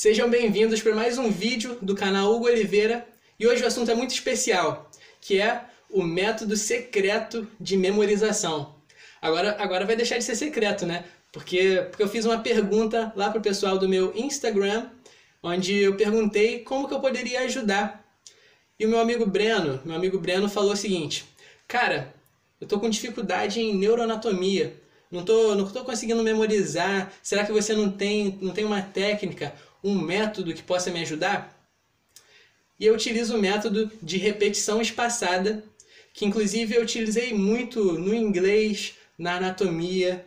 Sejam bem-vindos para mais um vídeo do canal Hugo Oliveira e hoje o assunto é muito especial, que é o método secreto de memorização. Agora, agora vai deixar de ser secreto, né? Porque, porque eu fiz uma pergunta lá pro pessoal do meu Instagram, onde eu perguntei como que eu poderia ajudar. E o meu amigo Breno, meu amigo Breno falou o seguinte: "Cara, eu tô com dificuldade em neuroanatomia. Não tô, não tô conseguindo memorizar. Será que você não tem, não tem uma técnica, um método que possa me ajudar?" E eu utilizo o método de repetição espaçada, que inclusive eu utilizei muito no inglês, na anatomia,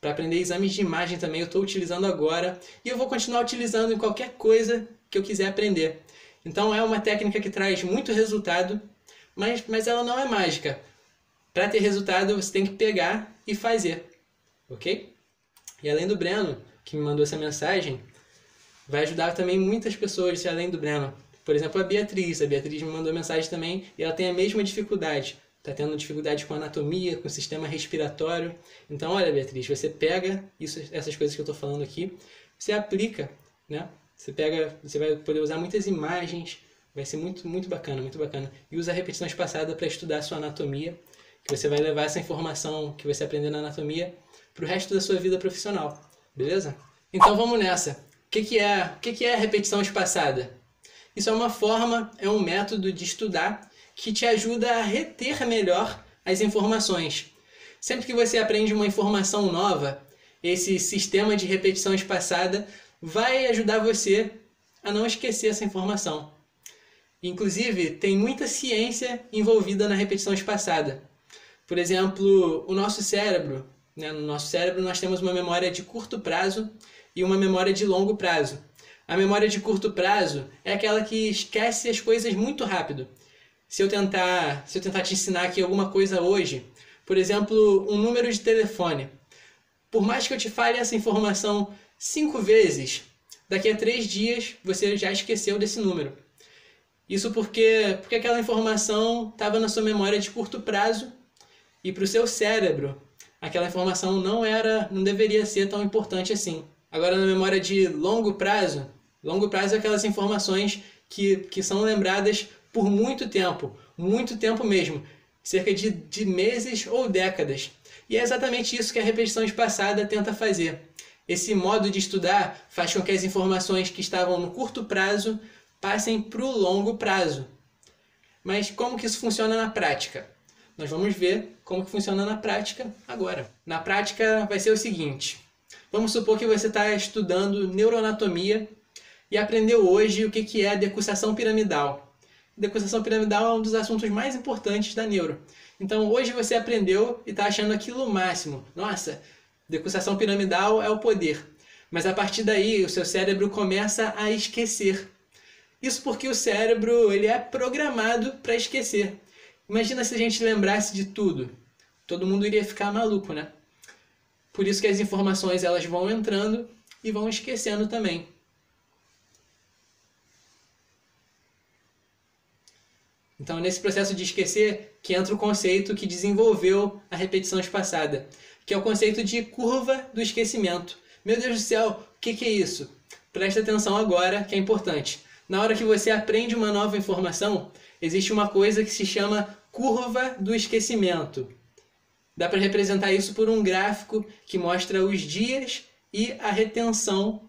para aprender exames de imagem também eu estou utilizando agora e eu vou continuar utilizando em qualquer coisa que eu quiser aprender. Então é uma técnica que traz muito resultado, mas, mas ela não é mágica. Para ter resultado você tem que pegar e fazer, ok? E além do Breno, que me mandou essa mensagem, vai ajudar também muitas pessoas além do Breno. Por exemplo, a Beatriz. A Beatriz me mandou mensagem também e ela tem a mesma dificuldade está tendo dificuldade com anatomia, com o sistema respiratório. Então, olha, Beatriz, você pega isso, essas coisas que eu estou falando aqui, você aplica, né? Você pega, você vai poder usar muitas imagens, vai ser muito, muito bacana, muito bacana. E usa a repetição espaçada para estudar a sua anatomia, que você vai levar essa informação que você aprendeu na anatomia para o resto da sua vida profissional, beleza? Então vamos nessa. Que, que é, que, que é repetição espaçada? Isso é uma forma, é um método de estudar que te ajuda a reter melhor as informações. Sempre que você aprende uma informação nova, esse sistema de repetição espaçada vai ajudar você a não esquecer essa informação. Inclusive, tem muita ciência envolvida na repetição espaçada. Por exemplo, o nosso cérebro, né? no nosso cérebro nós temos uma memória de curto prazo e uma memória de longo prazo. A memória de curto prazo é aquela que esquece as coisas muito rápido se eu tentar, se eu tentar te ensinar aqui alguma coisa hoje, por exemplo, um número de telefone, por mais que eu te fale essa informação cinco vezes, daqui a três dias você já esqueceu desse número. Isso porque, porque aquela informação estava na sua memória de curto prazo e para o seu cérebro aquela informação não era, não deveria ser tão importante assim. Agora na memória de longo prazo, longo prazo é aquelas informações que, que são lembradas por muito tempo, muito tempo mesmo, cerca de, de meses ou décadas. E é exatamente isso que a repetição espaçada tenta fazer. Esse modo de estudar faz com que as informações que estavam no curto prazo passem para o longo prazo. Mas como que isso funciona na prática? Nós vamos ver como que funciona na prática agora. Na prática vai ser o seguinte. Vamos supor que você está estudando neuroanatomia e aprendeu hoje o que é a decussação piramidal decussação piramidal é um dos assuntos mais importantes da neuro. Então hoje você aprendeu e está achando aquilo máximo. Nossa, decussação piramidal é o poder. Mas a partir daí o seu cérebro começa a esquecer. Isso porque o cérebro ele é programado para esquecer. Imagina se a gente lembrasse de tudo. Todo mundo iria ficar maluco, né? Por isso que as informações elas vão entrando e vão esquecendo também. Então, nesse processo de esquecer, que entra o conceito que desenvolveu a repetição espaçada, que é o conceito de curva do esquecimento. Meu Deus do céu, o que, que é isso? Presta atenção agora, que é importante. Na hora que você aprende uma nova informação, existe uma coisa que se chama curva do esquecimento. Dá para representar isso por um gráfico que mostra os dias e a retenção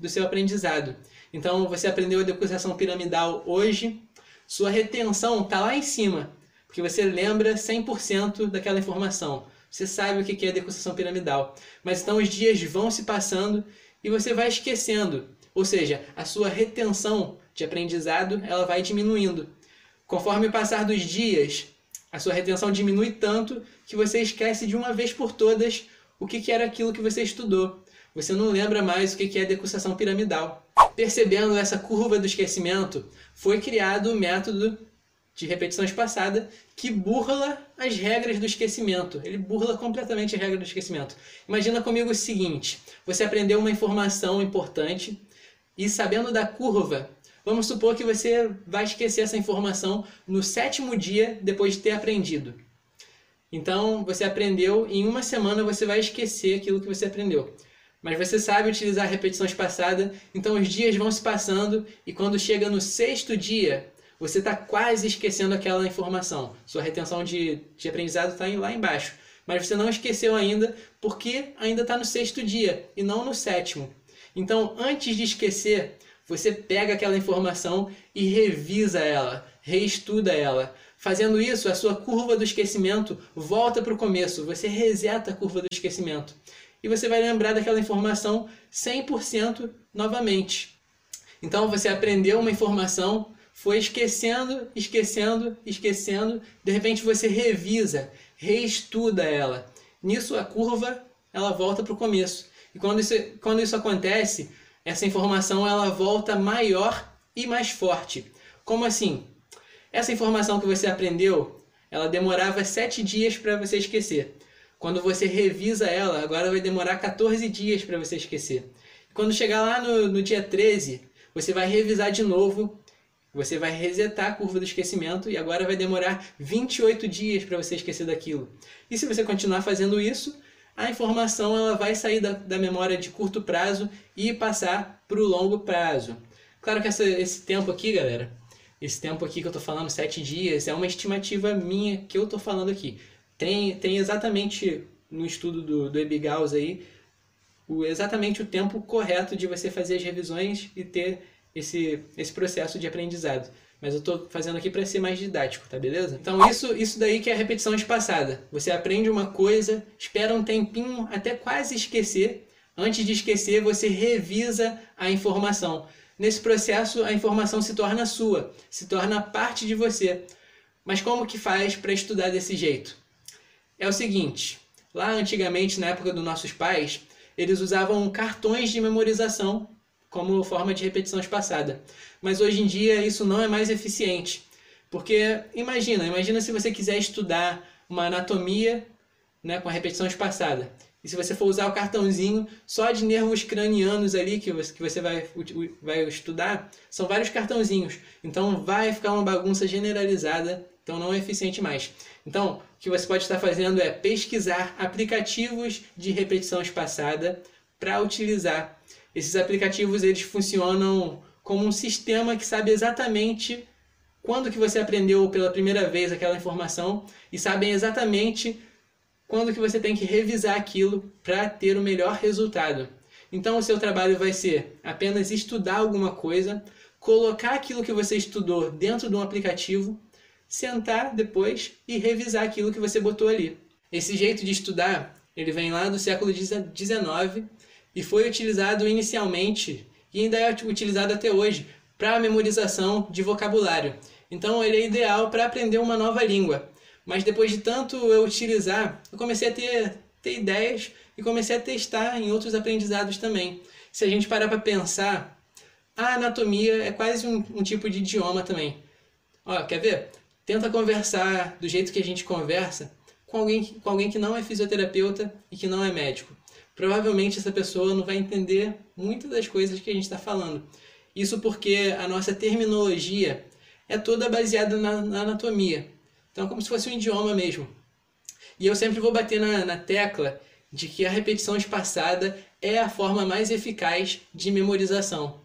do seu aprendizado. Então, você aprendeu a decussação piramidal hoje, sua retenção está lá em cima, porque você lembra 100% daquela informação. Você sabe o que é decussação piramidal. Mas então os dias vão se passando e você vai esquecendo. Ou seja, a sua retenção de aprendizado ela vai diminuindo. Conforme o passar dos dias, a sua retenção diminui tanto que você esquece de uma vez por todas o que era aquilo que você estudou. Você não lembra mais o que é decussação piramidal. Percebendo essa curva do esquecimento, foi criado o método de repetição espaçada que burla as regras do esquecimento. Ele burla completamente a regra do esquecimento. Imagina comigo o seguinte: você aprendeu uma informação importante e sabendo da curva, vamos supor que você vai esquecer essa informação no sétimo dia depois de ter aprendido. Então, você aprendeu, em uma semana você vai esquecer aquilo que você aprendeu. Mas você sabe utilizar a repetição espaçada, então os dias vão se passando e quando chega no sexto dia, você está quase esquecendo aquela informação. Sua retenção de, de aprendizado está lá embaixo. Mas você não esqueceu ainda porque ainda está no sexto dia e não no sétimo. Então, antes de esquecer, você pega aquela informação e revisa ela, reestuda ela. Fazendo isso, a sua curva do esquecimento volta para o começo, você reseta a curva do esquecimento. E você vai lembrar daquela informação 100% novamente. Então você aprendeu uma informação, foi esquecendo, esquecendo, esquecendo, de repente você revisa, reestuda ela. Nisso a curva ela volta para o começo. E quando isso, quando isso acontece, essa informação ela volta maior e mais forte. Como assim? Essa informação que você aprendeu, ela demorava sete dias para você esquecer. Quando você revisa ela, agora vai demorar 14 dias para você esquecer. Quando chegar lá no, no dia 13, você vai revisar de novo, você vai resetar a curva do esquecimento e agora vai demorar 28 dias para você esquecer daquilo. E se você continuar fazendo isso, a informação ela vai sair da, da memória de curto prazo e passar para o longo prazo. Claro que essa, esse tempo aqui, galera, esse tempo aqui que eu estou falando, 7 dias, é uma estimativa minha que eu estou falando aqui. Tem, tem exatamente no estudo do, do Ebigaus aí, o, exatamente o tempo correto de você fazer as revisões e ter esse, esse processo de aprendizado. Mas eu estou fazendo aqui para ser mais didático, tá beleza? Então isso, isso daí que é a repetição espaçada. Você aprende uma coisa, espera um tempinho até quase esquecer. Antes de esquecer, você revisa a informação. Nesse processo, a informação se torna sua, se torna parte de você. Mas como que faz para estudar desse jeito? É o seguinte, lá antigamente, na época dos nossos pais, eles usavam cartões de memorização como forma de repetição espaçada. Mas hoje em dia isso não é mais eficiente. Porque imagina, imagina se você quiser estudar uma anatomia né, com a repetição espaçada. E se você for usar o cartãozinho só de nervos cranianos ali que você, que você vai, vai estudar, são vários cartãozinhos. Então vai ficar uma bagunça generalizada, então não é eficiente mais. Então, o que você pode estar fazendo é pesquisar aplicativos de repetição espaçada para utilizar. Esses aplicativos eles funcionam como um sistema que sabe exatamente quando que você aprendeu pela primeira vez aquela informação e sabem exatamente quando que você tem que revisar aquilo para ter o melhor resultado. Então o seu trabalho vai ser apenas estudar alguma coisa, colocar aquilo que você estudou dentro de um aplicativo, sentar depois e revisar aquilo que você botou ali. Esse jeito de estudar, ele vem lá do século XIX e foi utilizado inicialmente e ainda é utilizado até hoje para memorização de vocabulário. Então ele é ideal para aprender uma nova língua. Mas depois de tanto eu utilizar, eu comecei a ter, ter ideias e comecei a testar em outros aprendizados também. Se a gente parar para pensar, a anatomia é quase um, um, tipo de idioma também. Ó, quer ver? Tenta conversar do jeito que a gente conversa com alguém, com alguém que não é fisioterapeuta e que não é médico. Provavelmente essa pessoa não vai entender muitas das coisas que a gente está falando. Isso porque a nossa terminologia é toda baseada na, na anatomia. Então, é como se fosse um idioma mesmo. E eu sempre vou bater na, na tecla de que a repetição espaçada é a forma mais eficaz de memorização.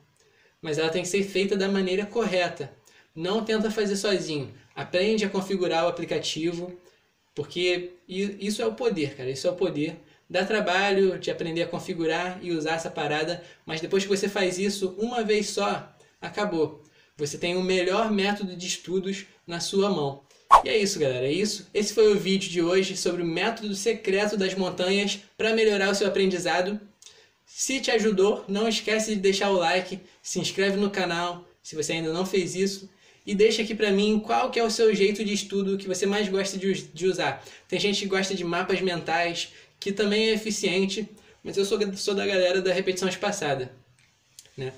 Mas ela tem que ser feita da maneira correta. Não tenta fazer sozinho. Aprende a configurar o aplicativo, porque isso é o poder, cara. Isso é o poder. Dá trabalho de aprender a configurar e usar essa parada, mas depois que você faz isso uma vez só, acabou. Você tem o melhor método de estudos na sua mão. E é isso, galera. É isso. Esse foi o vídeo de hoje sobre o método secreto das montanhas para melhorar o seu aprendizado. Se te ajudou, não esquece de deixar o like, se inscreve no canal se você ainda não fez isso e deixa aqui para mim qual que é o seu jeito de estudo que você mais gosta de, de usar. Tem gente que gosta de mapas mentais, que também é eficiente, mas eu sou, sou da galera da repetição espaçada, né?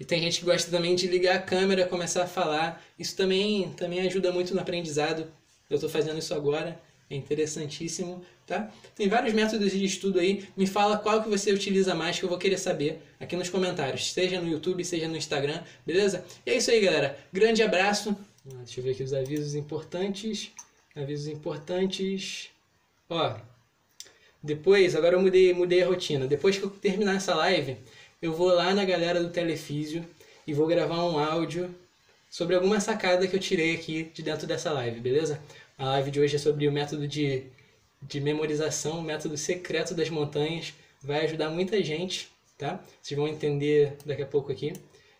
E tem gente que gosta também de ligar a câmera, começar a falar. Isso também, também ajuda muito no aprendizado. Eu estou fazendo isso agora, é interessantíssimo, tá? Tem vários métodos de estudo aí. Me fala qual que você utiliza mais que eu vou querer saber aqui nos comentários, seja no YouTube, seja no Instagram, beleza? E é isso aí, galera. Grande abraço. Ah, deixa eu ver aqui os avisos importantes. Avisos importantes. Ó, Depois, agora eu mudei, mudei a rotina. Depois que eu terminar essa live, eu vou lá na galera do Telefísio e vou gravar um áudio sobre alguma sacada que eu tirei aqui de dentro dessa live, beleza? A live de hoje é sobre o método de, de memorização, o método secreto das montanhas. Vai ajudar muita gente, tá? Vocês vão entender daqui a pouco aqui.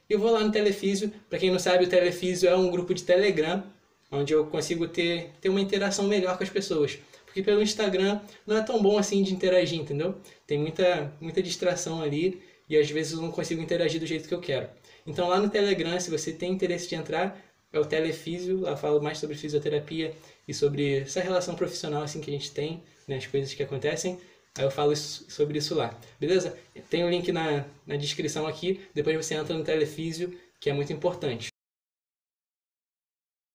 E eu vou lá no Telefísio. Para quem não sabe, o Telefísio é um grupo de Telegram, onde eu consigo ter, ter uma interação melhor com as pessoas. Porque pelo Instagram não é tão bom assim de interagir, entendeu? Tem muita, muita distração ali e às vezes eu não consigo interagir do jeito que eu quero. Então lá no Telegram, se você tem interesse de entrar, é o Telefísio, lá falo mais sobre fisioterapia e sobre essa relação profissional assim que a gente tem, né, as coisas que acontecem. Aí eu falo sobre isso lá, beleza? Tem o um link na, na descrição aqui, depois você entra no Telefísio, que é muito importante.